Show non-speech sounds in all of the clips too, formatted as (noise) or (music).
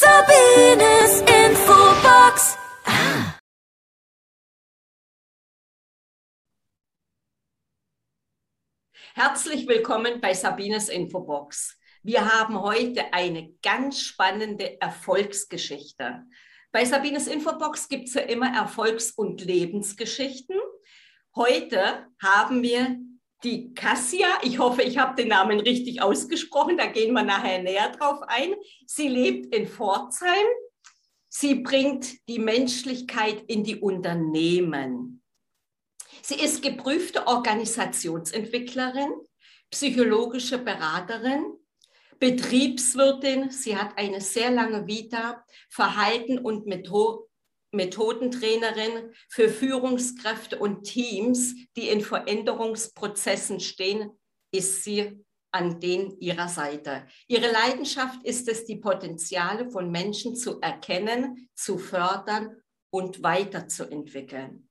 Sabines Infobox. Herzlich willkommen bei Sabines Infobox. Wir haben heute eine ganz spannende Erfolgsgeschichte. Bei Sabines Infobox gibt es ja immer Erfolgs- und Lebensgeschichten. Heute haben wir die Cassia. Ich hoffe, ich habe den Namen richtig ausgesprochen. Da gehen wir nachher näher drauf ein. Sie lebt in Pforzheim. Sie bringt die Menschlichkeit in die Unternehmen. Sie ist geprüfte Organisationsentwicklerin, psychologische Beraterin, Betriebswirtin. Sie hat eine sehr lange Vita, Verhalten und Methodentrainerin für Führungskräfte und Teams, die in Veränderungsprozessen stehen, ist sie an den ihrer Seite. Ihre Leidenschaft ist es, die Potenziale von Menschen zu erkennen, zu fördern und weiterzuentwickeln.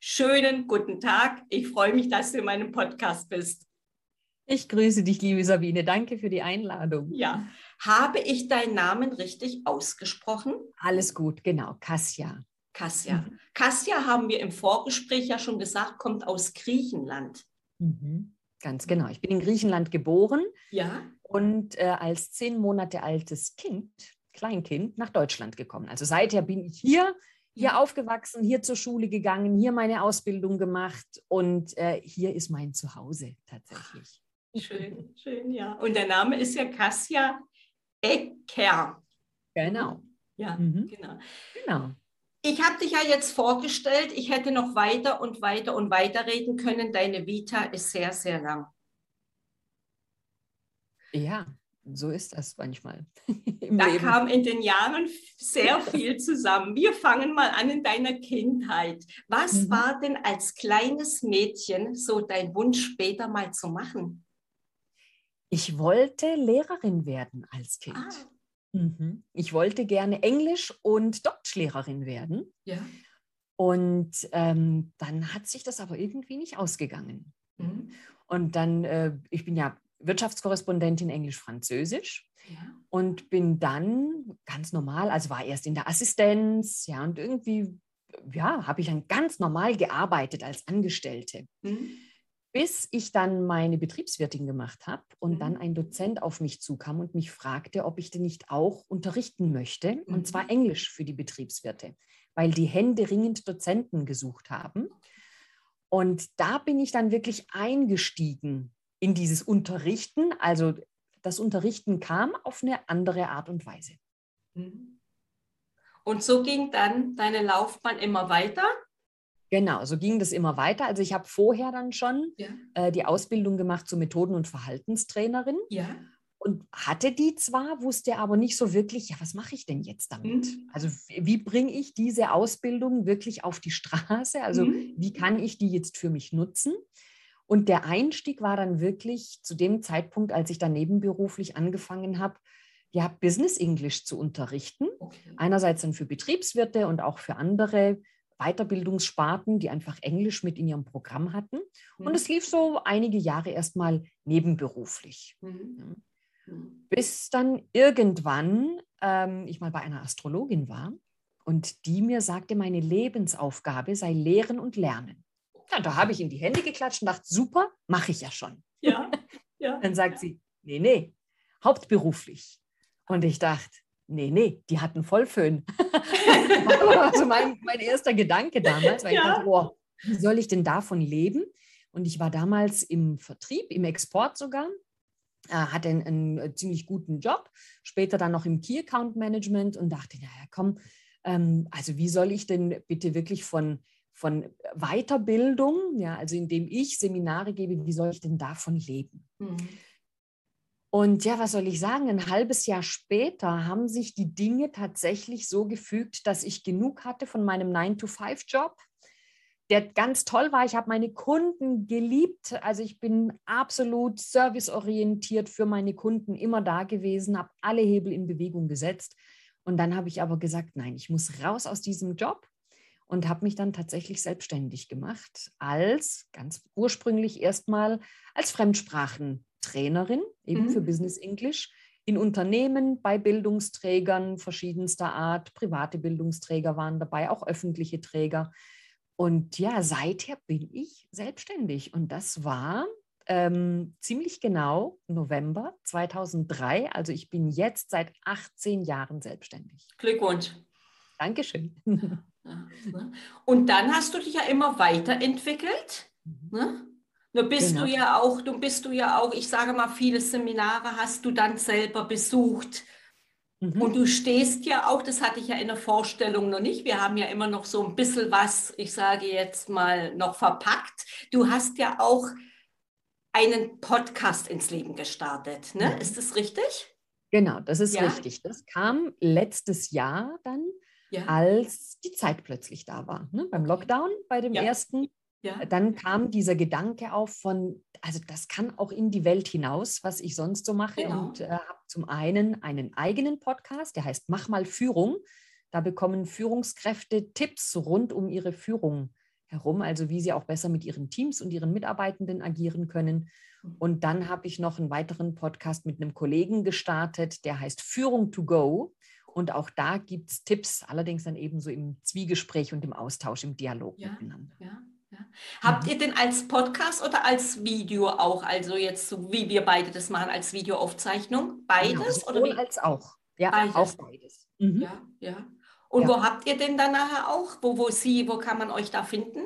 Schönen guten Tag. Ich freue mich, dass du in meinem Podcast bist. Ich grüße dich, liebe Sabine. Danke für die Einladung. Ja. Habe ich deinen Namen richtig ausgesprochen? Alles gut, genau. Kassia. Kassia. Mhm. Kassia haben wir im Vorgespräch ja schon gesagt, kommt aus Griechenland. Mhm. Ganz genau. Ich bin in Griechenland geboren. Ja. Und äh, als zehn Monate altes Kind, Kleinkind, nach Deutschland gekommen. Also seither bin ich hier hier aufgewachsen, hier zur Schule gegangen, hier meine Ausbildung gemacht und äh, hier ist mein Zuhause tatsächlich. Schön, schön, ja. Und der Name ist ja Kassia Ecker. Genau. Ja, mhm. genau. Genau. Ich habe dich ja jetzt vorgestellt, ich hätte noch weiter und weiter und weiter reden können. Deine Vita ist sehr, sehr lang. Ja, so ist das manchmal. (laughs) da Leben. kam in den Jahren sehr viel zusammen. Wir fangen mal an in deiner Kindheit. Was mhm. war denn als kleines Mädchen so dein Wunsch später mal zu machen? Ich wollte Lehrerin werden als Kind. Ah. Mhm. Ich wollte gerne Englisch und Deutschlehrerin werden. Ja. Und ähm, dann hat sich das aber irgendwie nicht ausgegangen. Mhm. Und dann, äh, ich bin ja Wirtschaftskorrespondentin Englisch-Französisch ja. und bin dann ganz normal, also war erst in der Assistenz, ja, und irgendwie, ja, habe ich dann ganz normal gearbeitet als Angestellte. Mhm. Bis ich dann meine Betriebswirtin gemacht habe und mhm. dann ein Dozent auf mich zukam und mich fragte, ob ich denn nicht auch unterrichten möchte, mhm. und zwar Englisch für die Betriebswirte, weil die Hände ringend Dozenten gesucht haben. Und da bin ich dann wirklich eingestiegen in dieses Unterrichten. Also das Unterrichten kam auf eine andere Art und Weise. Mhm. Und so ging dann deine Laufbahn immer weiter? Genau, so ging das immer weiter. Also ich habe vorher dann schon ja. äh, die Ausbildung gemacht zur Methoden- und Verhaltenstrainerin. Ja. Und hatte die zwar, wusste aber nicht so wirklich, ja, was mache ich denn jetzt damit? Mhm. Also wie bringe ich diese Ausbildung wirklich auf die Straße? Also mhm. wie kann ich die jetzt für mich nutzen? Und der Einstieg war dann wirklich zu dem Zeitpunkt, als ich dann nebenberuflich angefangen habe, ja, Business English zu unterrichten. Okay. Einerseits dann für Betriebswirte und auch für andere Weiterbildungssparten, die einfach Englisch mit in ihrem Programm hatten. Mhm. Und es lief so einige Jahre erstmal nebenberuflich. Mhm. Mhm. Bis dann irgendwann ähm, ich mal bei einer Astrologin war und die mir sagte, meine Lebensaufgabe sei Lehren und Lernen. Ja, da habe ich in die Hände geklatscht und dachte, super, mache ich ja schon. Ja, ja. (laughs) Dann sagt sie, nee, nee, hauptberuflich. Und ich dachte, nee, nee, die hatten Vollföhn. (laughs) (laughs) das war so mein, mein erster Gedanke damals, weil ja. ich dachte, oh, wie soll ich denn davon leben? Und ich war damals im Vertrieb, im Export sogar, äh, hatte einen, einen, ziemlich guten Job, später dann noch im Key Account Management und dachte, naja, komm, ähm, also wie soll ich denn bitte wirklich von von Weiterbildung, ja, also indem ich Seminare gebe, wie soll ich denn davon leben? Mhm. Und ja, was soll ich sagen? Ein halbes Jahr später haben sich die Dinge tatsächlich so gefügt, dass ich genug hatte von meinem 9-to-5-Job, der ganz toll war. Ich habe meine Kunden geliebt. Also ich bin absolut serviceorientiert für meine Kunden immer da gewesen, habe alle Hebel in Bewegung gesetzt. Und dann habe ich aber gesagt, nein, ich muss raus aus diesem Job und habe mich dann tatsächlich selbstständig gemacht als ganz ursprünglich erstmal als Fremdsprachentrainerin eben mhm. für Business English in Unternehmen, bei Bildungsträgern verschiedenster Art. Private Bildungsträger waren dabei, auch öffentliche Träger. Und ja, seither bin ich selbstständig. Und das war ähm, ziemlich genau November 2003. Also ich bin jetzt seit 18 Jahren selbstständig. Glückwunsch. Dankeschön. (laughs) Ne? Und dann hast du dich ja immer weiterentwickelt. Mhm. Ne? Du bist Genau. du ja auch, du bist du ja auch, ich sage mal, viele Seminare hast du dann selber besucht. Mhm. Und du stehst ja auch, das hatte ich ja in der Vorstellung noch nicht. Wir haben ja immer noch so ein bisschen was, ich sage jetzt mal, noch verpackt. Du hast ja auch einen Podcast ins Leben gestartet, ne? Mhm. Ist das richtig? Genau, das ist Ja. richtig. Das kam letztes Jahr dann, Ja. als die Zeit plötzlich da war. Ne? Beim. Lockdown, bei dem Ja. ersten, Ja. dann kam dieser Gedanke auf von, also das kann auch in die Welt hinaus, was ich sonst so mache. Genau. Und äh, habe zum einen einen eigenen Podcast, der heißt Mach mal Führung. Da bekommen Führungskräfte Tipps rund um ihre Führung herum, also wie sie auch besser mit ihren Teams und ihren Mitarbeitenden agieren können. Mhm. Und dann habe ich noch einen weiteren Podcast mit einem Kollegen gestartet, der heißt Führung to Go. Und auch da gibt es Tipps, allerdings dann eben so im Zwiegespräch und im Austausch, im Dialog Ja. miteinander. Ja, ja. Habt ihr denn als Podcast oder als Video auch, also jetzt so wie wir beide das machen, als Videoaufzeichnung? Beides Genau, oder wie? als auch. Ja, Beides. auch beides. Mhm. Ja, ja. Und wo habt ihr denn dann nachher auch? Wo, wo sie, wo kann man euch da finden?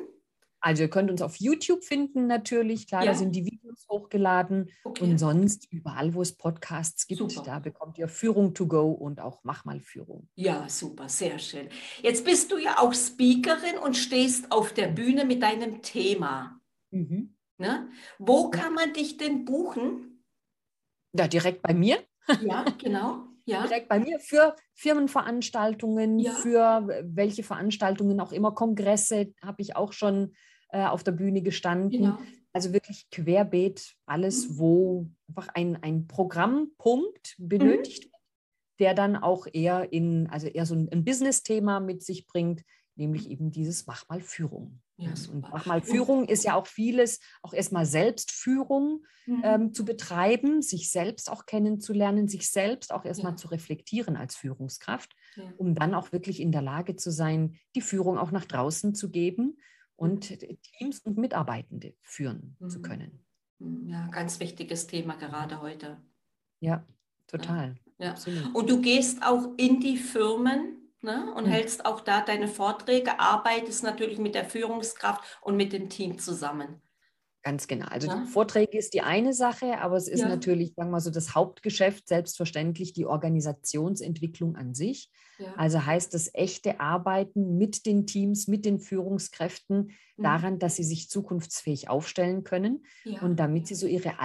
Also ihr könnt uns auf YouTube finden natürlich, klar, Ja. da sind die Videos hochgeladen. Okay. Und sonst überall, wo es Podcasts gibt, Super. da bekommt ihr Führung to go und auch Mach mal Führung. Ja, super, sehr schön. Jetzt bist du ja auch Speakerin und stehst auf der Bühne mit deinem Thema. Mhm. Ne? Wo kann man dich denn buchen? Ja, direkt bei mir. Ja, genau. Ja, (laughs) direkt bei mir für Firmenveranstaltungen, Ja. für welche Veranstaltungen auch immer, Kongresse habe ich auch schon äh, auf der Bühne gestanden. genau. Also wirklich querbeet alles, Mhm. wo einfach ein, ein Programmpunkt benötigt wird, der dann auch eher in, also eher so ein, ein Business-Thema mit sich bringt, nämlich eben dieses Mach mal Führung. Ja, Und. Mach mal Führung ist ja auch vieles, auch erstmal Selbstführung Mhm. ähm, zu betreiben, sich selbst auch kennenzulernen, sich selbst auch erstmal Ja. zu reflektieren als Führungskraft, Ja. um dann auch wirklich in der Lage zu sein, die Führung auch nach draußen zu geben und Teams und Mitarbeitende führen zu Mhm. können. Ja, ganz wichtiges Thema gerade heute. Ja, total. Ja. Absolut. Und du gehst auch in die Firmen ne, und Mhm. hältst auch da deine Vorträge, arbeitest natürlich mit der Führungskraft und mit dem Team zusammen. Ganz genau. Also Ja. Vorträge ist die eine Sache, aber es ist Ja. natürlich, sagen wir mal so, das Hauptgeschäft selbstverständlich die Organisationsentwicklung an sich. Ja. Also heißt das echte Arbeiten mit den Teams, mit den Führungskräften Mhm. daran, dass sie sich zukunftsfähig aufstellen können und damit sie so ihre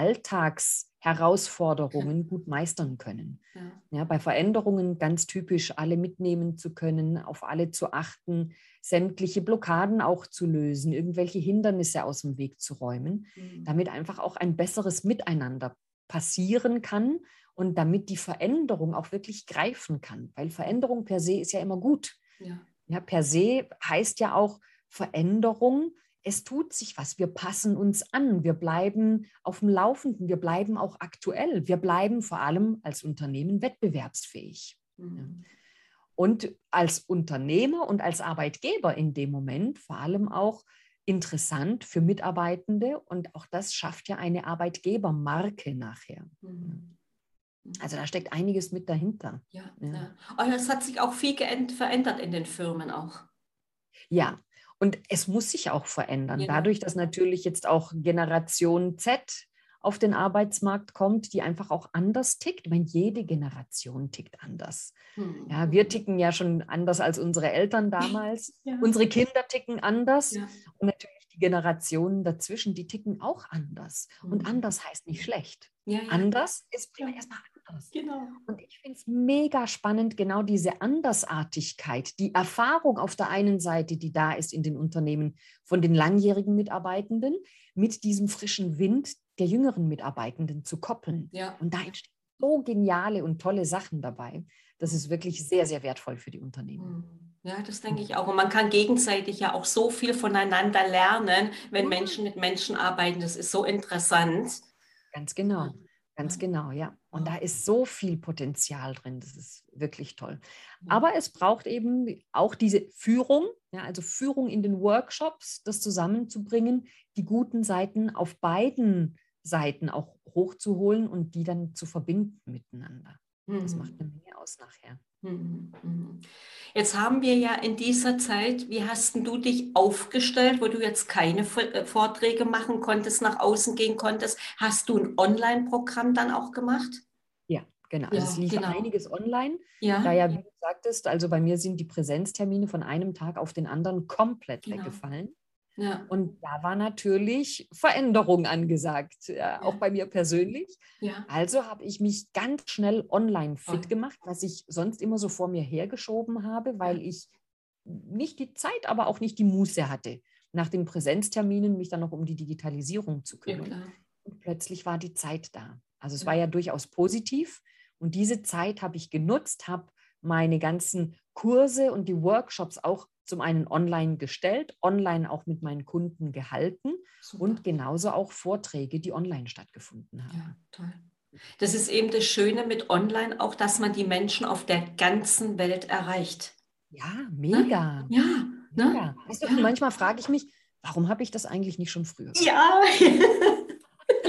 Alltagsherausforderungen gut meistern können. ja. Ja, bei Veränderungen ganz typisch, alle mitnehmen zu können, auf alle zu achten, sämtliche Blockaden auch zu lösen, irgendwelche Hindernisse aus dem Weg zu räumen, Mhm. damit einfach auch ein besseres Miteinander passieren kann und damit die Veränderung auch wirklich greifen kann. Weil Veränderung per se ist ja immer gut. ja. Ja, per se heißt ja auch Veränderung, es tut sich was, wir passen uns an, wir bleiben auf dem Laufenden, wir bleiben auch aktuell, wir bleiben vor allem als Unternehmen wettbewerbsfähig. Mhm. Und als Unternehmer und als Arbeitgeber in dem Moment vor allem auch interessant für Mitarbeitende und auch das schafft ja eine Arbeitgebermarke nachher. Mhm. Also da steckt einiges mit dahinter. Ja, Ja. ja. Oh, es hat sich auch viel verändert in den Firmen auch. Ja, und es muss sich auch verändern. Genau. Dadurch, dass natürlich jetzt auch Generation Z auf den Arbeitsmarkt kommt, die einfach auch anders tickt. Ich meine, jede Generation tickt anders. Mhm. Ja, wir ticken ja schon anders als unsere Eltern damals. (laughs) Ja. Unsere Kinder ticken anders. Ja. Und natürlich die Generationen dazwischen, die ticken auch anders. Und Mhm. anders heißt nicht schlecht. Ja. Anders ist erstmal anders. Genau. Und ich finde es mega spannend, genau diese Andersartigkeit, die Erfahrung auf der einen Seite, die da ist in den Unternehmen von den langjährigen Mitarbeitenden, mit diesem frischen Wind der jüngeren Mitarbeitenden zu koppeln. Ja. Und da entstehen so geniale und tolle Sachen dabei. Das ist wirklich sehr, sehr wertvoll für die Unternehmen. Mhm. Ja, das denke ich auch. Und man kann gegenseitig ja auch so viel voneinander lernen, wenn. Menschen mit Menschen arbeiten. Das ist so interessant. Ganz genau. Ganz Ja. genau, ja. Und da ist so viel Potenzial drin. Das ist wirklich toll. Ja. Aber es braucht eben auch diese Führung, ja, also Führung in den Workshops, das zusammenzubringen, die guten Seiten auf beiden Seiten auch hochzuholen und die dann zu verbinden miteinander. Das Mhm. macht eine Menge aus nachher. Mhm, mhm. Jetzt haben wir ja in dieser Zeit, wie hast denn du dich aufgestellt, wo du jetzt keine äh, Vorträge machen konntest, nach außen gehen konntest? Hast du ein Online-Programm dann auch gemacht? Ja, genau. Also Ja, es lief genau. einiges online. Ja, Da ja, wie du sagtest, also bei mir sind die Präsenztermine von einem Tag auf den anderen komplett Genau. weggefallen. Ja, Und da war natürlich Veränderung angesagt, ja, Ja. auch bei mir persönlich. Also habe ich mich ganz schnell online fit gemacht, was ich sonst immer so vor mir hergeschoben habe, weil ich nicht die Zeit, aber auch nicht die Muße hatte, nach den Präsenzterminen mich dann noch um die Digitalisierung zu kümmern. Und plötzlich war die Zeit da. Also es Ja. war ja durchaus positiv. Und diese Zeit habe ich genutzt, habe meine ganzen Kurse und die Workshops auch zum einen online gestellt, online auch mit meinen Kunden gehalten Super. und genauso auch Vorträge, die online stattgefunden haben. Ja, toll. Das ist eben das Schöne mit Online auch, dass man die Menschen auf der ganzen Welt erreicht. Ja, mega. Ja, ne? mega. Weißt du, Ja. manchmal frage ich mich, warum habe ich das eigentlich nicht schon früher? Ja, (laughs)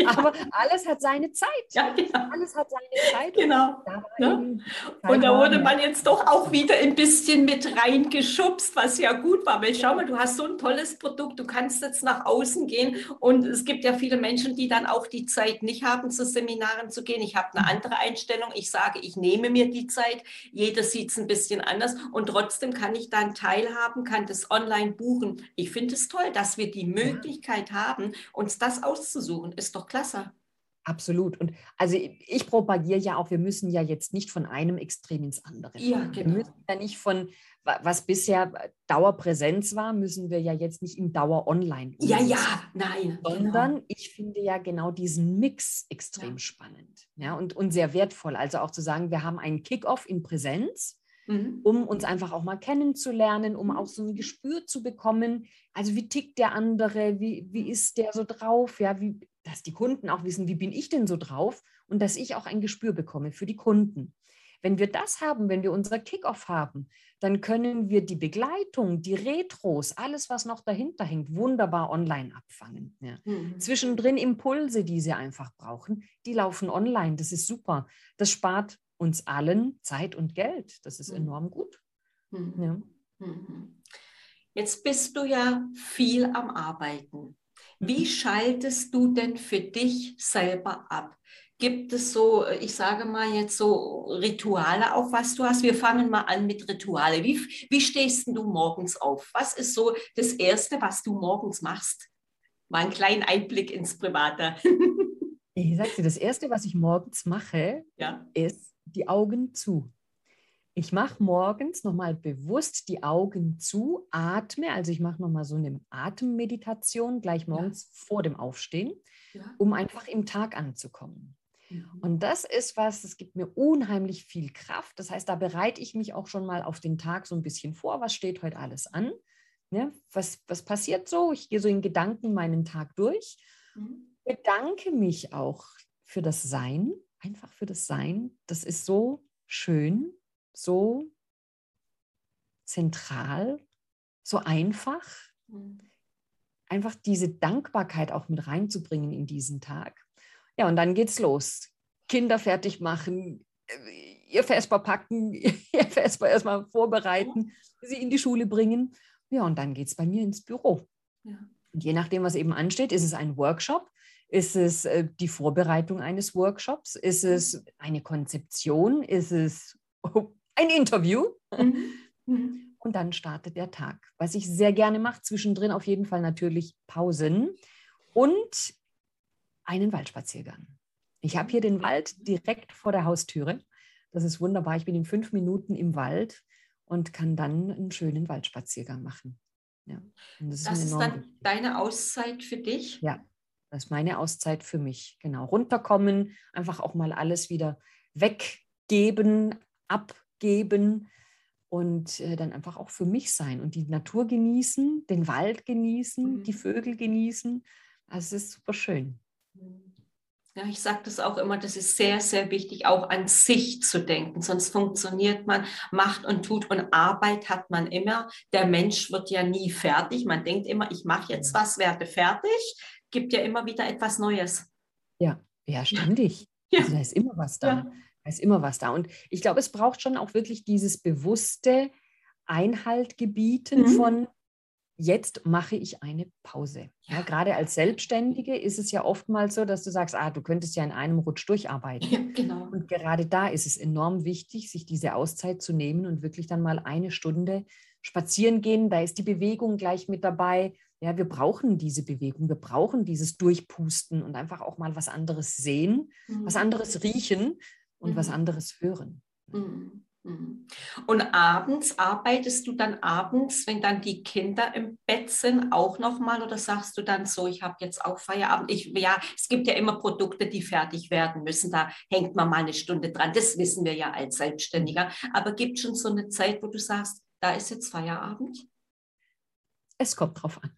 Aber alles hat seine Zeit. ja, genau. Alles hat seine Zeit. Und genau. da Ne? eben die Zeit Und da wurde ja. man jetzt doch auch wieder ein bisschen mit reingeschubst, was ja gut war. Weil schau mal, du hast so ein tolles Produkt, du kannst jetzt nach außen gehen. Und es gibt ja viele Menschen, die dann auch die Zeit nicht haben, zu Seminaren zu gehen. Ich habe eine andere Einstellung. Ich sage, ich nehme mir die Zeit. Jeder sieht es ein bisschen anders. Und trotzdem kann ich dann teilhaben, kann das online buchen. Ich finde es toll, dass wir die Möglichkeit haben, uns das auszusuchen. Ist doch klasse. Absolut. Und also ich propagiere ja auch, wir müssen ja jetzt nicht von einem Extrem ins andere. Ja, fahren. Wir genau. müssen ja nicht von, wa- was bisher Dauerpräsenz war, müssen wir ja jetzt nicht in Dauer online. Ja, ja, nein. Sondern ich finde ja genau diesen Mix extrem Ja. spannend ja, und, und sehr wertvoll. Also auch zu sagen, wir haben einen Kickoff in Präsenz, Genau. Mhm. um uns einfach auch mal kennenzulernen, um auch so ein Gespür zu bekommen. Also wie tickt der andere, wie, wie ist der so drauf, ja, wie, dass die Kunden auch wissen, wie bin ich denn so drauf und dass ich auch ein Gespür bekomme für die Kunden. Wenn wir das haben, wenn wir unser Kickoff haben, dann können wir die Begleitung, die Retros, alles, was noch dahinter hängt, wunderbar online abfangen. Ja. Mhm. Zwischendrin Impulse, die sie einfach brauchen, die laufen online. Das ist super. Das spart uns allen Zeit und Geld. Das ist Mhm. enorm gut. Mhm. Ja. Mhm. Jetzt bist du ja viel am Arbeiten. Wie schaltest du denn für dich selber ab? Gibt es so, ich sage mal jetzt so Rituale auch, was du hast? Wir fangen mal an mit Rituale. Wie, wie stehst du morgens auf? Was ist so das Erste, was du morgens machst? Mal einen kleinen Einblick ins Private. (laughs) Ich sage dir, das Erste, was ich morgens mache, ja. ist die Augen zu. Ich mache morgens nochmal bewusst die Augen zu, atme, also ich mache nochmal so eine Atemmeditation gleich morgens vor dem Aufstehen, ja. um einfach im Tag anzukommen. Mhm. Und das ist was, das gibt mir unheimlich viel Kraft. Das heißt, da bereite ich mich auch schon mal auf den Tag so ein bisschen vor. Was steht heute alles an? Ne? Was, was passiert so? Ich gehe so in Gedanken meinen Tag durch, Mhm. bedanke mich auch für das Sein, einfach für das Sein. Das ist so schön, so zentral, so einfach. Mhm. einfach diese Dankbarkeit auch mit reinzubringen in diesen Tag. Ja, und dann geht's los. Kinder fertig machen, äh, ihr Vesper packen, (laughs) ihr Vesper erstmal vorbereiten, sie in die Schule bringen. Ja, und dann geht es bei mir ins Büro. Ja. Und je nachdem, was eben ansteht, ist es ein Workshop, ist es äh, die Vorbereitung eines Workshops, ist es eine Konzeption, ist es (laughs) oh, ein Interview. Mhm. Mhm. Und dann startet der Tag. Was ich sehr gerne mache, zwischendrin auf jeden Fall natürlich Pausen und einen Waldspaziergang. Ich habe hier den Wald direkt vor der Haustüre. Das ist wunderbar. Ich bin in fünf Minuten im Wald und kann dann einen schönen Waldspaziergang machen. Ja. Das ist, Das ist enorm dann deine Auszeit für dich? Ja, das ist meine Auszeit für mich. Genau. Runterkommen, einfach auch mal alles wieder weggeben, abgeben und äh, dann einfach auch für mich sein und die Natur genießen, den Wald genießen, Mhm. die Vögel genießen. Also es ist super schön. Ja, ich sage das auch immer, das ist sehr, sehr wichtig, auch an sich zu denken. Sonst funktioniert man, macht und tut und Arbeit hat man immer. Der Mensch wird ja nie fertig. Man denkt immer, ich mache jetzt was, werde fertig, gibt ja immer wieder etwas Neues. Ja, ja, ständig. Ja. Also da ist immer was da. Ja. Da ist immer was da. Und ich glaube, es braucht schon auch wirklich dieses bewusste Einhalt gebieten mhm. von, jetzt mache ich eine Pause. Ja, gerade als Selbstständige ist es ja oftmals so, dass du sagst, ah, du könntest ja in einem Rutsch durcharbeiten. Ja, genau. Und gerade da ist es enorm wichtig, sich diese Auszeit zu nehmen und wirklich dann mal eine Stunde spazieren gehen. Da ist die Bewegung gleich mit dabei. Ja, wir brauchen diese Bewegung, wir brauchen dieses Durchpusten und einfach auch mal was anderes sehen, mhm. was anderes riechen und mhm. was anderes hören. Mhm. Mhm. Und abends arbeitest du dann abends, wenn dann die Kinder im Bett sind, auch nochmal oder sagst du dann so, ich habe jetzt auch Feierabend? Ich, ja, es gibt ja immer Produkte, die fertig werden müssen. Da hängt man mal eine Stunde dran. Das wissen wir ja als Selbstständiger. Aber gibt es schon so eine Zeit, wo du sagst, da ist jetzt Feierabend? Es kommt drauf an.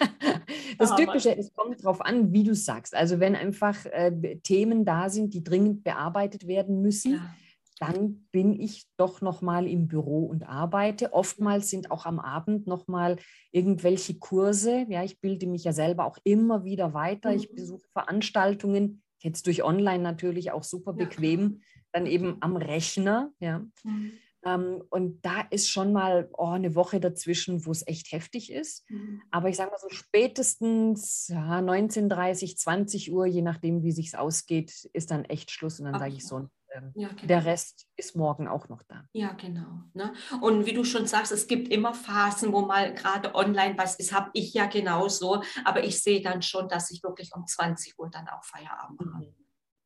(laughs) Das Typische, es kommt drauf an, wie du sagst. Also wenn einfach äh, Themen da sind, die dringend bearbeitet werden müssen, ja dann bin ich doch noch mal im Büro und arbeite. Oftmals sind auch am Abend noch mal irgendwelche Kurse. Ja, ich bilde mich ja selber auch immer wieder weiter. Ich mhm. besuche Veranstaltungen, jetzt durch Online natürlich auch super bequem, dann eben am Rechner. Ja. Mhm. Ähm, und da ist schon mal oh, eine Woche dazwischen, wo es echt heftig ist. Mhm. Aber ich sage mal so spätestens ja, 19:30, 20 Uhr, je nachdem, wie sich ausgeht, ist dann echt Schluss. Und dann sage ich so, ähm, ja, genau. Der Rest ist morgen auch noch da. Ja, genau. Ne? Und wie du schon sagst, es gibt immer Phasen, wo mal gerade online was ist, habe ich ja genauso. Aber ich sehe dann schon, dass ich wirklich um 20 Uhr dann auch Feierabend mhm. habe.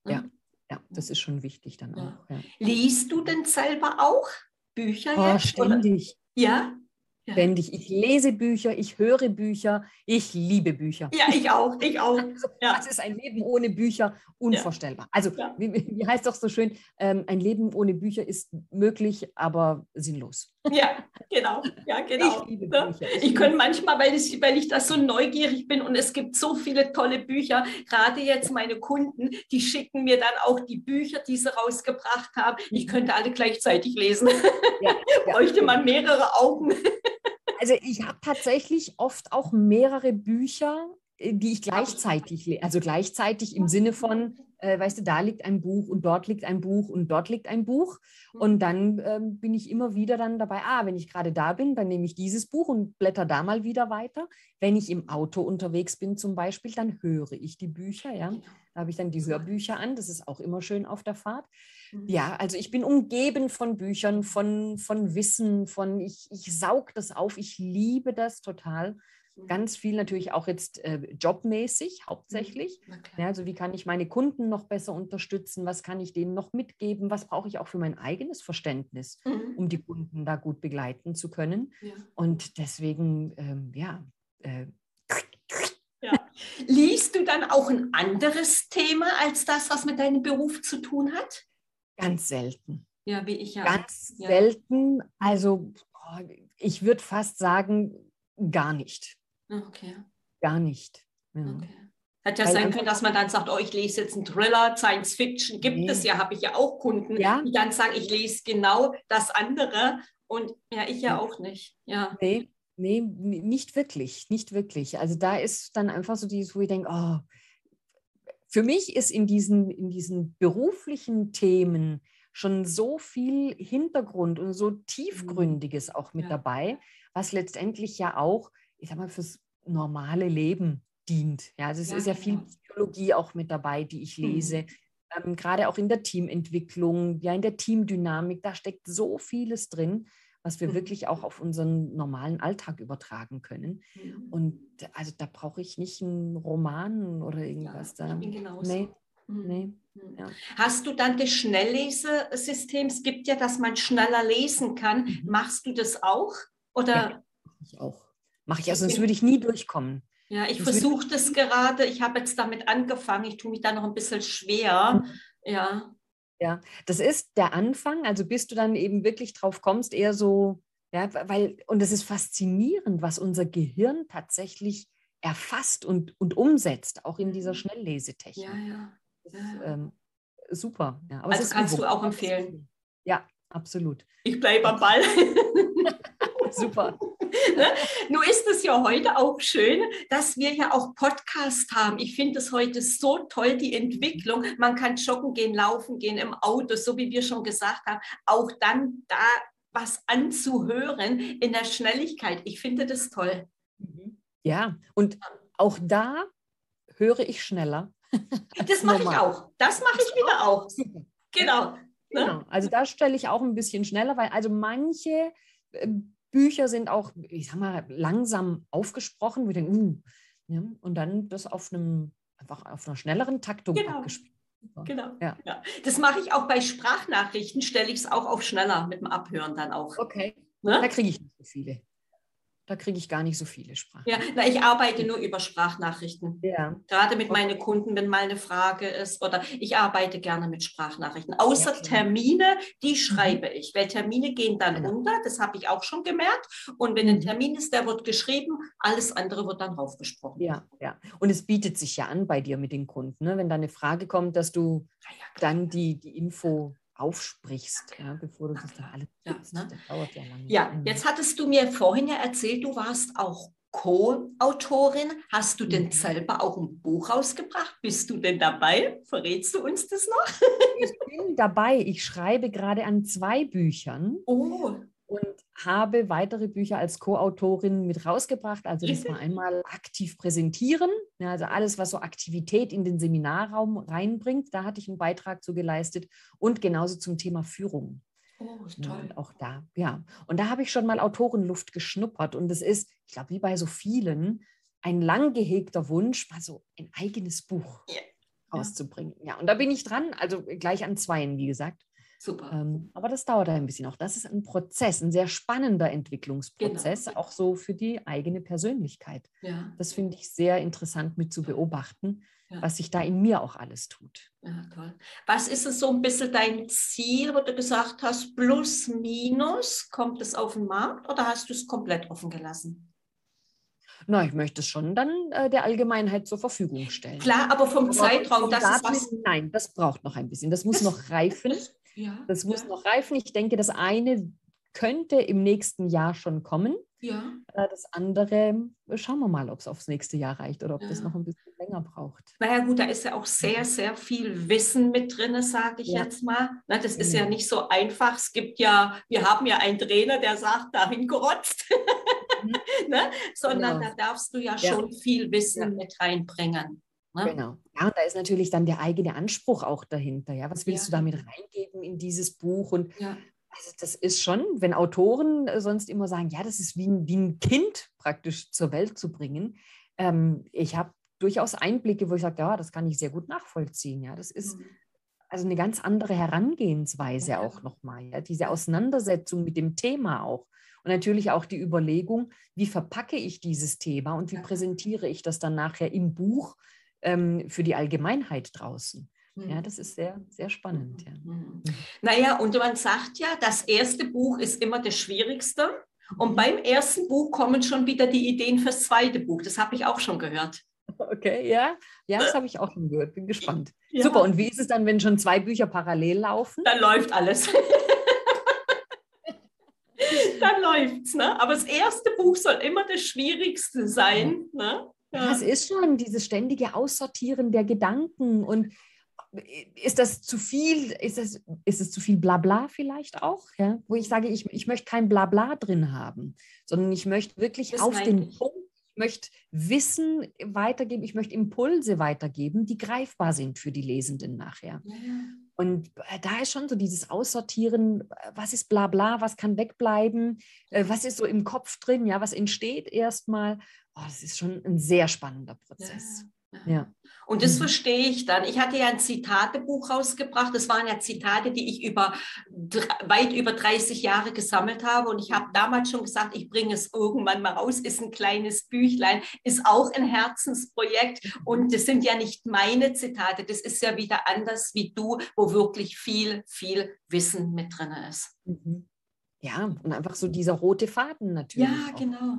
Ne? Ja, ja, das ist schon wichtig dann ja. auch. Ja. Liest du denn selber auch Bücher oh, jetzt? Ständig. Oder? Ja? ständig. Ich lese Bücher, ich höre Bücher, ich liebe Bücher. Ja, ich auch, ich auch. (laughs) Also, ja. Das ist ein Leben ohne Bücher unvorstellbar. Also, ja. wie, wie, heißt doch so schön, ähm, ein Leben ohne Bücher ist möglich, aber sinnlos. Ja, genau. Ja, genau. Ich, ne? Ich, ich könnte manchmal, weil ich, weil ich da so neugierig bin und es gibt so viele tolle Bücher, gerade jetzt meine Kunden, die schicken mir dann auch die Bücher, die sie rausgebracht haben. Ich mhm. könnte alle gleichzeitig lesen. Ja, (laughs) Bräuchte man mehrere Augen. Also ich habe tatsächlich oft auch mehrere Bücher, äh, die ich gleichzeitig lese. Also gleichzeitig im Sinne von, äh, weißt du, da liegt ein Buch und dort liegt ein Buch und dort liegt ein Buch. Und dann ähm, bin ich immer wieder dann dabei, ah, wenn ich gerade da bin, dann nehme ich dieses Buch und blätter da mal wieder weiter. Wenn ich im Auto unterwegs bin zum Beispiel, dann höre ich die Bücher, ja. Da habe ich dann die Hörbücher an, das ist auch immer schön auf der Fahrt. Mhm. Ja, also ich bin umgeben von Büchern, von, von Wissen, von ich, ich saug das auf, ich liebe das total. Mhm. Ganz viel natürlich auch jetzt äh, jobmäßig hauptsächlich. Mhm. Ja, also wie kann ich meine Kunden noch besser unterstützen? Was kann ich denen noch mitgeben? Was brauche ich auch für mein eigenes Verständnis, mhm. um die Kunden da gut begleiten zu können? Ja. Und deswegen, ähm, ja. Äh, ja. Liest du dann auch ein anderes Thema als das, was mit deinem Beruf zu tun hat? Ganz selten. Ja, wie ich ja. Ganz selten. Also ich würde fast sagen, gar nicht. Ah, okay. Gar nicht. Ja. Okay. Hätte ja Weil sein können, dass man dann sagt, oh, ich lese jetzt einen Thriller, Science Fiction, gibt nee. es ja, habe ich ja auch Kunden, ja? die dann sagen, ich lese genau das andere und ja, ich ja auch nicht. Ja. Nee, nee, nicht wirklich, nicht wirklich. Also da ist dann einfach so dieses, wo ich denke, oh, für mich ist in diesen, in diesen beruflichen Themen schon so viel Hintergrund und so tiefgründiges mhm. auch mit ja. dabei, was letztendlich ja auch, ich sag mal, fürs normale Leben dient. Ja, also es ja, ist ja viel genau. Psychologie auch mit dabei, die ich lese. Mhm. Ähm, gerade auch in der Teamentwicklung, ja, in der Teamdynamik, da steckt so vieles drin was wir mhm. wirklich auch auf unseren normalen Alltag übertragen können. Mhm. Und also da brauche ich nicht einen Roman oder irgendwas ja, da. Ich bin genauso. Nee. Mhm. Nee. Mhm. Ja. Hast du dann das Schnelllesesystem? Es gibt ja, dass man schneller lesen kann. Mhm. Machst du das auch? Oder? Ja, ich auch. Mache ich, also sonst würde ich nie durchkommen. Ja, ich versuche das gerade. Ich habe jetzt damit angefangen. Ich tue mich da noch ein bisschen schwer. Ja. Ja, das ist der Anfang, also bis du dann eben wirklich drauf kommst, eher so, ja, weil, und es ist faszinierend, was unser Gehirn tatsächlich erfasst und, und umsetzt, auch in dieser mhm. Schnelllesetechnik. Ja, ja. ist, ähm, super. Ja. Aber also kannst Übung. du auch empfehlen. Ja, absolut. Ich bleibe am Ball. (laughs) super. Ne? Nur ist es ja heute auch schön, dass wir ja auch Podcast haben. Ich finde es heute so toll, die Entwicklung. Man kann joggen gehen, laufen gehen im Auto, so wie wir schon gesagt haben. Auch dann da was anzuhören in der Schnelligkeit. Ich finde das toll. Mhm. Ja, und auch da höre ich schneller. (laughs) Das mache ich auch. Das mache ich wieder auch. Genau. Genau. Also da stelle ich auch ein bisschen schneller, weil also manche ähm, Bücher sind auch, ich sag mal, langsam aufgesprochen. Wir denken, uh, ja, und dann das auf einem, einfach auf einer schnelleren Taktung genau. abgespielt. Genau. Ja. ja. Das mache ich auch bei Sprachnachrichten, stelle ich es auch auf schneller mit dem Abhören dann auch. Okay. Ne? Da kriege ich nicht so viele. Da kriege ich gar nicht so viele Sprachen. Ja, na, ich arbeite nur über Sprachnachrichten. Ja. Gerade mit meinen Kunden, wenn mal eine Frage ist oder ich arbeite gerne mit Sprachnachrichten. Außer ja, Termine, die mhm. schreibe mhm. ich, weil Termine gehen dann genau. unter, das habe ich auch schon gemerkt. Und wenn ein mhm. Termin ist, der wird geschrieben, alles andere wird dann raufgesprochen. Ja, ja. Und es bietet sich ja an bei dir mit den Kunden, ne? wenn da eine Frage kommt, dass du ja, dann die, die Info aufsprichst, ja, bevor du das da alles ja, ne? Das dauert ja lange. Ja, mhm. jetzt hattest du mir vorhin ja erzählt, du warst auch Co-Autorin. Hast du denn mhm. selber auch ein Buch rausgebracht? Bist du denn dabei? Verrätst du uns das noch? ich bin dabei. Ich schreibe gerade an zwei Büchern. Oh und habe weitere Bücher als Co-Autorin mit rausgebracht. Also das war einmal aktiv präsentieren, ja, also alles, was so Aktivität in den Seminarraum reinbringt, da hatte ich einen Beitrag zu geleistet und genauso zum Thema Führung. Oh, toll. Ja, auch da, ja. Und da habe ich schon mal Autorenluft geschnuppert und es ist, ich glaube, wie bei so vielen, ein lang gehegter Wunsch, mal so ein eigenes Buch ja. rauszubringen. Ja, und da bin ich dran, also gleich an zweien, wie gesagt. Super. Ähm, aber das dauert ein bisschen auch. Das ist ein Prozess, ein sehr spannender Entwicklungsprozess, genau. auch so für die eigene Persönlichkeit. Ja. Das finde ich sehr interessant mit zu beobachten, ja. was sich da in mir auch alles tut. Ja, toll. Was ist es so ein bisschen dein Ziel, wo du gesagt hast, plus, minus, kommt es auf den Markt oder hast du es komplett offen gelassen? Na, ich möchte es schon dann äh, der Allgemeinheit zur Verfügung stellen. Klar, aber vom aber Zeitraum, das ist was... Nein, das braucht noch ein bisschen. Das muss noch reifen. (laughs) Ja, das muss ja. noch reifen. Ich denke, das eine könnte im nächsten Jahr schon kommen. Ja. Äh, das andere, schauen wir mal, ob es aufs nächste Jahr reicht oder ob ja. das noch ein bisschen länger braucht. Naja gut, da ist ja auch sehr, sehr viel Wissen mit drin, sage ich ja. jetzt mal. Na, das ist ja. ja nicht so einfach. Es gibt ja, wir haben ja einen Trainer, der sagt, dahin gerotzt. Mhm. (laughs) ne? Sondern genau. da darfst du ja, schon viel Wissen mit reinbringen. Ne? Genau. Ja, und da ist natürlich dann der eigene Anspruch auch dahinter. Ja, was willst ja. du damit reingeben in dieses Buch? Und ja. also das ist schon, wenn Autoren äh, sonst immer sagen, ja, das ist wie ein, wie ein Kind praktisch zur Welt zu bringen. Ähm, ich habe durchaus Einblicke, wo ich sage, ja, das kann ich sehr gut nachvollziehen. Ja, das ist mhm. also eine ganz andere Herangehensweise ja. auch nochmal. Ja, diese Auseinandersetzung mit dem Thema auch. Und natürlich auch die Überlegung, wie verpacke ich dieses Thema und wie präsentiere ich das dann nachher im Buch, ähm, für die Allgemeinheit draußen. Ja, hm. das ist sehr, sehr spannend. Ja. Hm. Hm. Naja, und man sagt ja, das erste Buch ist immer das Schwierigste. Und mhm. beim ersten Buch kommen schon wieder die Ideen fürs zweite Buch. Das habe ich auch schon gehört. Okay, ja, ja, das habe ich auch schon gehört. Bin gespannt. (laughs) Ja. Super. Und wie ist es dann, wenn schon zwei Bücher parallel laufen? Dann läuft alles. (laughs) dann läuft's. Ne? Aber das erste Buch soll immer das Schwierigste sein. Ne? Ja. Es ist schon dieses ständige Aussortieren der Gedanken und äh, ist das zu viel, ist, das, ist es zu viel Blabla vielleicht auch, ja? wo ich sage, ich, ich möchte kein Blabla drin haben, sondern ich möchte wirklich das auf den ich. Punkt, ich möchte Wissen weitergeben, ich möchte Impulse weitergeben, die greifbar sind für die Lesenden nachher. Ja. Und äh, da ist schon so dieses Aussortieren, was ist Blabla, was kann wegbleiben, äh, was ist so im Kopf drin, ja, was entsteht erstmal oh, das ist schon ein sehr spannender Prozess. Ja. Ja. Und das mhm. verstehe ich dann. Ich hatte ja ein Zitatebuch rausgebracht. Das waren ja Zitate, die ich über weit über 30 Jahre gesammelt habe. Und ich habe damals schon gesagt, ich bringe es irgendwann mal raus. Ist ein kleines Büchlein, ist auch ein Herzensprojekt. Und das sind ja nicht meine Zitate. Das ist ja wieder anders wie du, wo wirklich viel, viel Wissen mit drin ist. Mhm. Ja, und einfach so dieser rote Faden natürlich. Ja, auch. genau.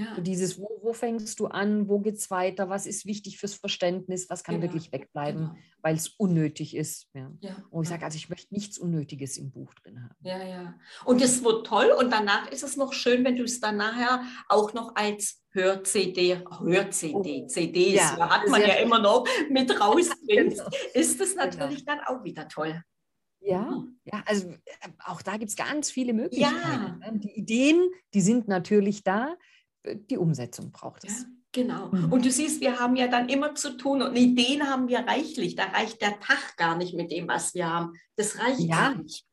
Ja. So dieses, wo, wo fängst du an, wo geht es weiter, was ist wichtig fürs Verständnis, was kann Genau, wirklich wegbleiben, genau. weil es unnötig ist. Ja. Ja. Und ich sage, also ich möchte nichts Unnötiges im Buch drin haben. Ja, ja. Und es wird toll und danach ist es noch schön, wenn du es dann nachher auch noch als Hör-CD, Hör-CD, Oh, CDs, ja, hat man ja schön. immer noch mit (laughs) rausbringst, Genau. ist es natürlich dann auch wieder toll. Ja, Mhm. ja, also äh, auch da gibt es ganz viele Möglichkeiten. Ja. ne? Die Ideen, die sind natürlich da, die Umsetzung braucht Ja, es. genau. Mhm. Und du siehst, wir haben ja dann immer zu tun und Ideen haben wir reichlich. Da reicht der Tag gar nicht mit dem, was wir haben. Das reicht Ja. gar nicht.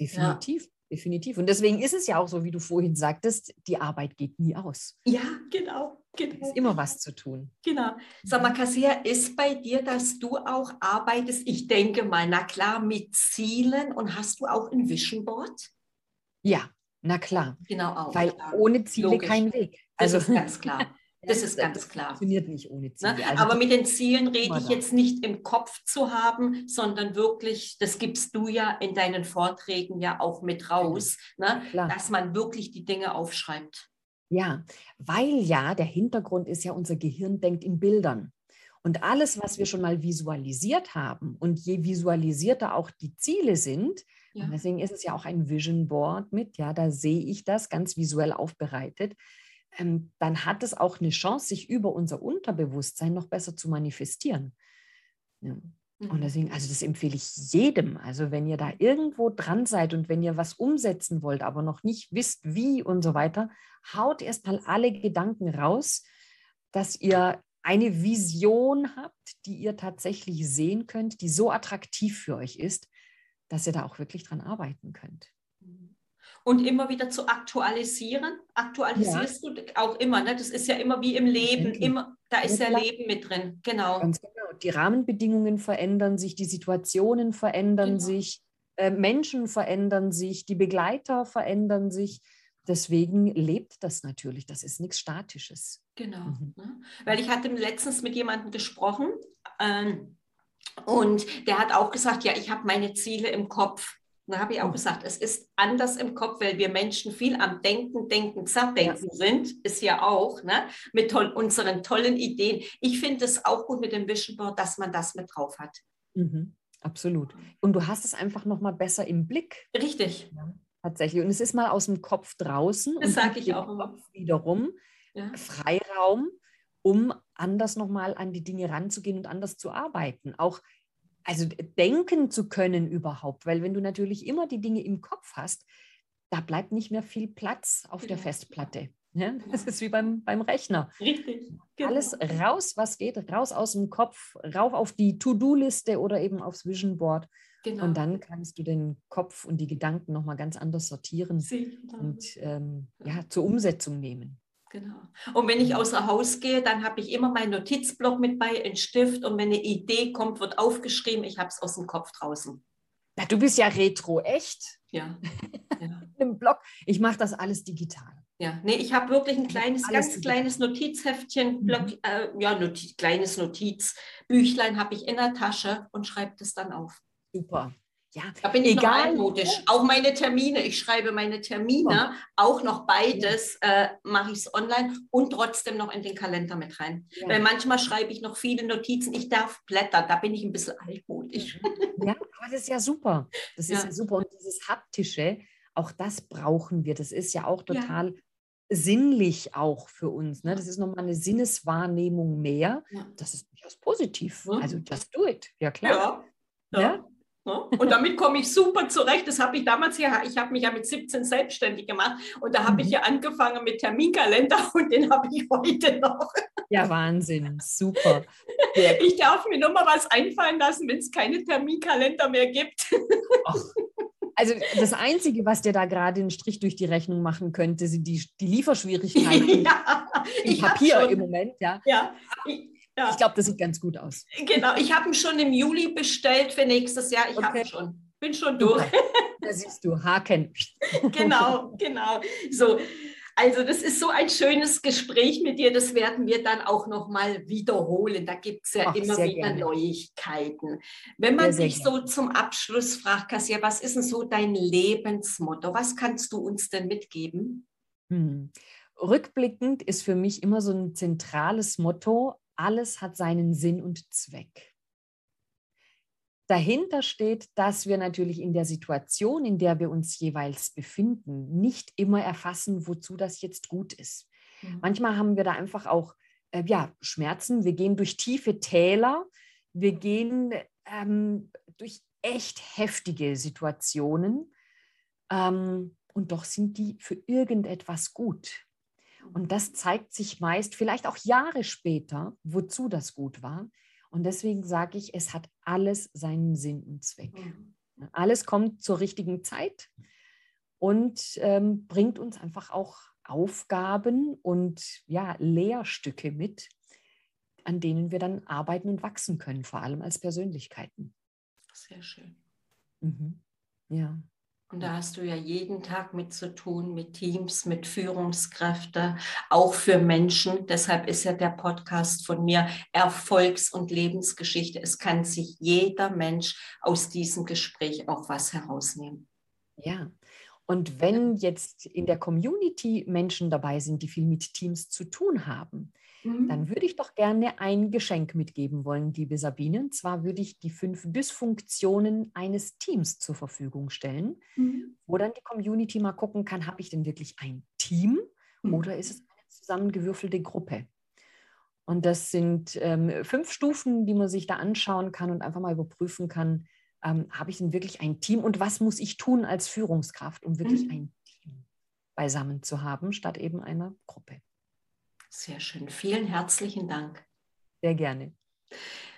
Definitiv, definitiv. Und deswegen ist es ja auch so, wie du vorhin sagtest, die Arbeit geht nie aus. Ja, genau. Es genau. ist immer was zu tun. Genau. Sag mal, Kassia, ist bei dir, dass du auch arbeitest, ich denke mal, na klar, mit Zielen und hast du auch ein Vision Board? Ja, na klar. Genau auch. Weil ja. ohne Ziele logisch. kein Weg. Das Also ist ganz klar. (laughs) Das ist ganz das klar. funktioniert nicht ohne Ziele. Ne? Also Aber mit den Zielen rede ich jetzt nicht im Kopf zu haben, sondern wirklich, das gibst du ja in deinen Vorträgen ja auch mit raus, ne? klar. dass man wirklich die Dinge aufschreibt. Ja, weil ja der Hintergrund ist ja, unser Gehirn denkt in Bildern. Und alles, was wir schon mal visualisiert haben und je visualisierter auch die Ziele sind, Ja. und deswegen ist es ja auch ein Vision Board mit, ja, da sehe ich das ganz visuell aufbereitet, ähm, dann hat es auch eine Chance, sich über unser Unterbewusstsein noch besser zu manifestieren. Ja. Und Mhm. deswegen, also das empfehle ich jedem. Also wenn ihr da irgendwo dran seid und wenn ihr was umsetzen wollt, aber noch nicht wisst, wie und so weiter, haut erst mal alle Gedanken raus, dass ihr eine Vision habt, die ihr tatsächlich sehen könnt, die so attraktiv für euch ist, dass ihr da auch wirklich dran arbeiten könnt. Und immer wieder zu aktualisieren. Aktualisierst du auch immer, ne? Das ist ja immer wie im Leben, immer, da ist Ja, ja. Leben mit drin. Genau. Ganz genau. Die Rahmenbedingungen verändern sich, die Situationen verändern Genau. sich, äh, Menschen verändern sich, die Begleiter verändern sich. Deswegen lebt das natürlich. Das ist nichts Statisches. Genau. Mhm. Ne? Weil ich hatte letztens mit jemandem gesprochen ähm, und der hat auch gesagt, ja, ich habe meine Ziele im Kopf. Da habe ich auch Mhm. gesagt, es ist anders im Kopf, weil wir Menschen viel am Denken, Denken, Zerdenken sind, ist ja auch, ne? mit toll, unseren tollen Ideen. Ich finde es auch gut mit dem Vision Board, dass man das mit drauf hat. Mhm. Absolut. Und du hast es einfach noch mal besser im Blick Richtig. tatsächlich. Und es ist mal aus dem Kopf draußen Das und sag gibt ich auch immer. Kopf wiederum Ja. Freiraum, um anders noch mal an die Dinge ranzugehen und anders zu arbeiten. Auch also denken zu können überhaupt, weil wenn du natürlich immer die Dinge im Kopf hast, da bleibt nicht mehr viel Platz auf der Genau. Festplatte. Ja, (laughs) das Genau. ist wie beim, beim Rechner. Richtig. Genau. Alles raus, was geht, raus aus dem Kopf, rauf auf die To-Do-Liste oder eben aufs Vision Board. genau. Und dann kannst du den Kopf und die Gedanken nochmal ganz anders sortieren Sie- und ähm, ja, zur Umsetzung nehmen. Genau. Und wenn ich außer Haus gehe, dann habe ich immer meinen Notizblock mit bei, einen Stift und wenn eine Idee kommt, wird aufgeschrieben. Ich habe es aus dem Kopf draußen. Na, du bist ja retro, echt? Ja. ja. (laughs) Im Blog. Ich mache das alles digital. Ja, nee, ich habe wirklich ein kleines, Alles ganz digital. kleines Notizheftchen, Mhm. Block, äh, ja, Notiz, kleines Notizbüchlein habe ich in der Tasche und schreibe das dann auf. Super. Ja, Da bin ich Egal. altmodisch. Auch meine Termine. Ich schreibe meine Termine, auch noch beides, äh, mache ich es online und trotzdem noch in den Kalender mit rein. Ja. Weil manchmal schreibe ich noch viele Notizen. Ich darf blättern, da bin ich ein bisschen altmodisch. ja, aber das ist ja super. Das ist Ja. ja super. Und dieses Haptische, auch das brauchen wir. Das ist ja auch Ja. total sinnlich auch für uns. Ne? Das ist nochmal eine Sinneswahrnehmung mehr. Ja. Das ist durchaus positiv. Ja. Also just do it. Ja, klar. Ja. Ja. Und damit komme ich super zurecht. Das habe ich damals ja, ich habe mich ja mit 17 selbstständig gemacht und da habe ich Mhm. ja angefangen mit Terminkalender (laughs) und den habe ich heute noch. Ja, Wahnsinn. Super. (laughs) Ich darf mir nur mal was einfallen lassen, wenn es keine Terminkalender mehr gibt. (laughs) Ach, Also das Einzige, was dir da gerade einen Strich durch die Rechnung machen könnte, sind die, die Lieferschwierigkeiten ja, im ich hab Papier im Moment. Ja. Ja, ich, ja. Ich glaube, das sieht ganz gut aus. genau. Ich habe ihn schon im Juli bestellt für nächstes Jahr. Ich habe Okay. ihn schon. Bin schon durch. Da siehst du, Haken. (laughs) genau, genau. So, also das ist so ein schönes Gespräch mit dir. Das werden wir dann auch noch mal wiederholen. Da gibt es ja Ach, immer sehr wieder gerne. Neuigkeiten. Wenn man Sehr, sehr dich so zum Abschluss fragt, Kassia, was ist denn so dein Lebensmotto? Was kannst du uns denn mitgeben? Hm. rückblickend ist für mich immer so ein zentrales Motto, alles hat seinen Sinn und Zweck. Dahinter steht, dass wir natürlich in der Situation, in der wir uns jeweils befinden, nicht immer erfassen, wozu das jetzt gut ist. Mhm. Manchmal haben wir da einfach auch äh, ja, Schmerzen. Wir gehen durch tiefe Täler. Wir gehen ähm, durch echt heftige Situationen. Ähm, und doch sind die für irgendetwas gut. Und das zeigt sich meist vielleicht auch Jahre später, wozu das gut war. Und deswegen sage ich, es hat alles seinen Sinn und Zweck. Alles kommt zur richtigen Zeit und ähm, bringt uns einfach auch Aufgaben und ja, Lehrstücke mit, an denen wir dann arbeiten und wachsen können, vor allem als Persönlichkeiten. Sehr schön. Mhm. Ja. Und da hast du ja jeden Tag mit zu tun, mit Teams, mit Führungskräften, auch für Menschen. Deshalb ist ja der Podcast von mir Erfolgs- und Lebensgeschichte. Es kann sich jeder Mensch aus diesem Gespräch auch was herausnehmen. Ja. Und wenn jetzt in der Community Menschen dabei sind, die viel mit Teams zu tun haben, Mhm. Dann würde ich doch gerne ein Geschenk mitgeben wollen, liebe Sabine. Und zwar würde ich die fünf Dysfunktionen eines Teams zur Verfügung stellen, mhm. wo dann die Community mal gucken kann, habe ich denn wirklich ein Team mhm. oder ist es eine zusammengewürfelte Gruppe? Und das sind ähm, fünf Stufen, die man sich da anschauen kann und einfach mal überprüfen kann, ähm, habe ich denn wirklich ein Team und was muss ich tun als Führungskraft, um wirklich mhm. ein Team beisammen zu haben, statt eben einer Gruppe. Sehr schön. Vielen herzlichen Dank. Sehr gerne.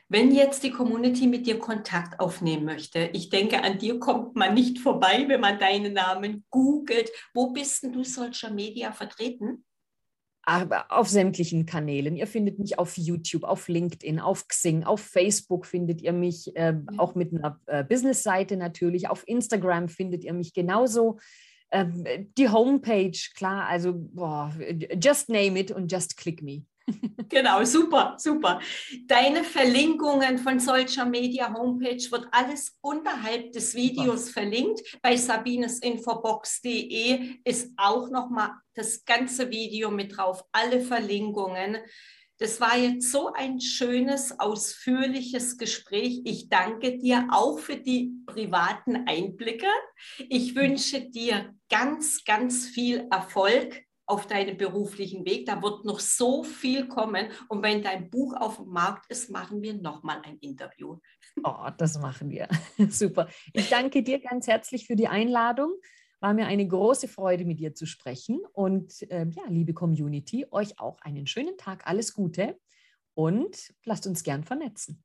Wenn jetzt die Community mit dir Kontakt aufnehmen möchte, ich denke, an dir kommt man nicht vorbei, wenn man deinen Namen googelt. Wo bist denn du solcher Media vertreten? Auf sämtlichen Kanälen. Ihr findet mich auf YouTube, auf LinkedIn, auf Xing, auf Facebook findet ihr mich, äh, auch mit einer äh, Business-Seite natürlich. Auf Instagram findet ihr mich genauso. Ähm, die Homepage, klar, also boah, just name it und just click me. Genau, super, super. Deine Verlinkungen von solcher Media Homepage wird alles unterhalb des Videos super. verlinkt. Bei sabinesinfobox.de ist auch nochmal das ganze Video mit drauf, alle Verlinkungen. Das war jetzt so ein schönes, ausführliches Gespräch. Ich danke dir auch für die privaten Einblicke. Ich wünsche dir ganz, ganz viel Erfolg auf deinem beruflichen Weg. Da wird noch so viel kommen. Und wenn dein Buch auf dem Markt ist, machen wir nochmal ein Interview. Oh, das machen wir. (laughs) Super. Ich danke dir ganz herzlich für die Einladung. War mir eine große Freude, mit dir zu sprechen. Und äh, ja, liebe Community, euch auch einen schönen Tag, alles Gute und lasst uns gern vernetzen.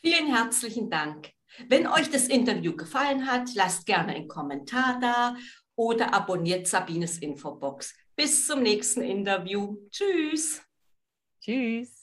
Vielen herzlichen Dank. Wenn euch das Interview gefallen hat, lasst gerne einen Kommentar da oder abonniert Sabines Infobox. Bis zum nächsten Interview. Tschüss. Tschüss.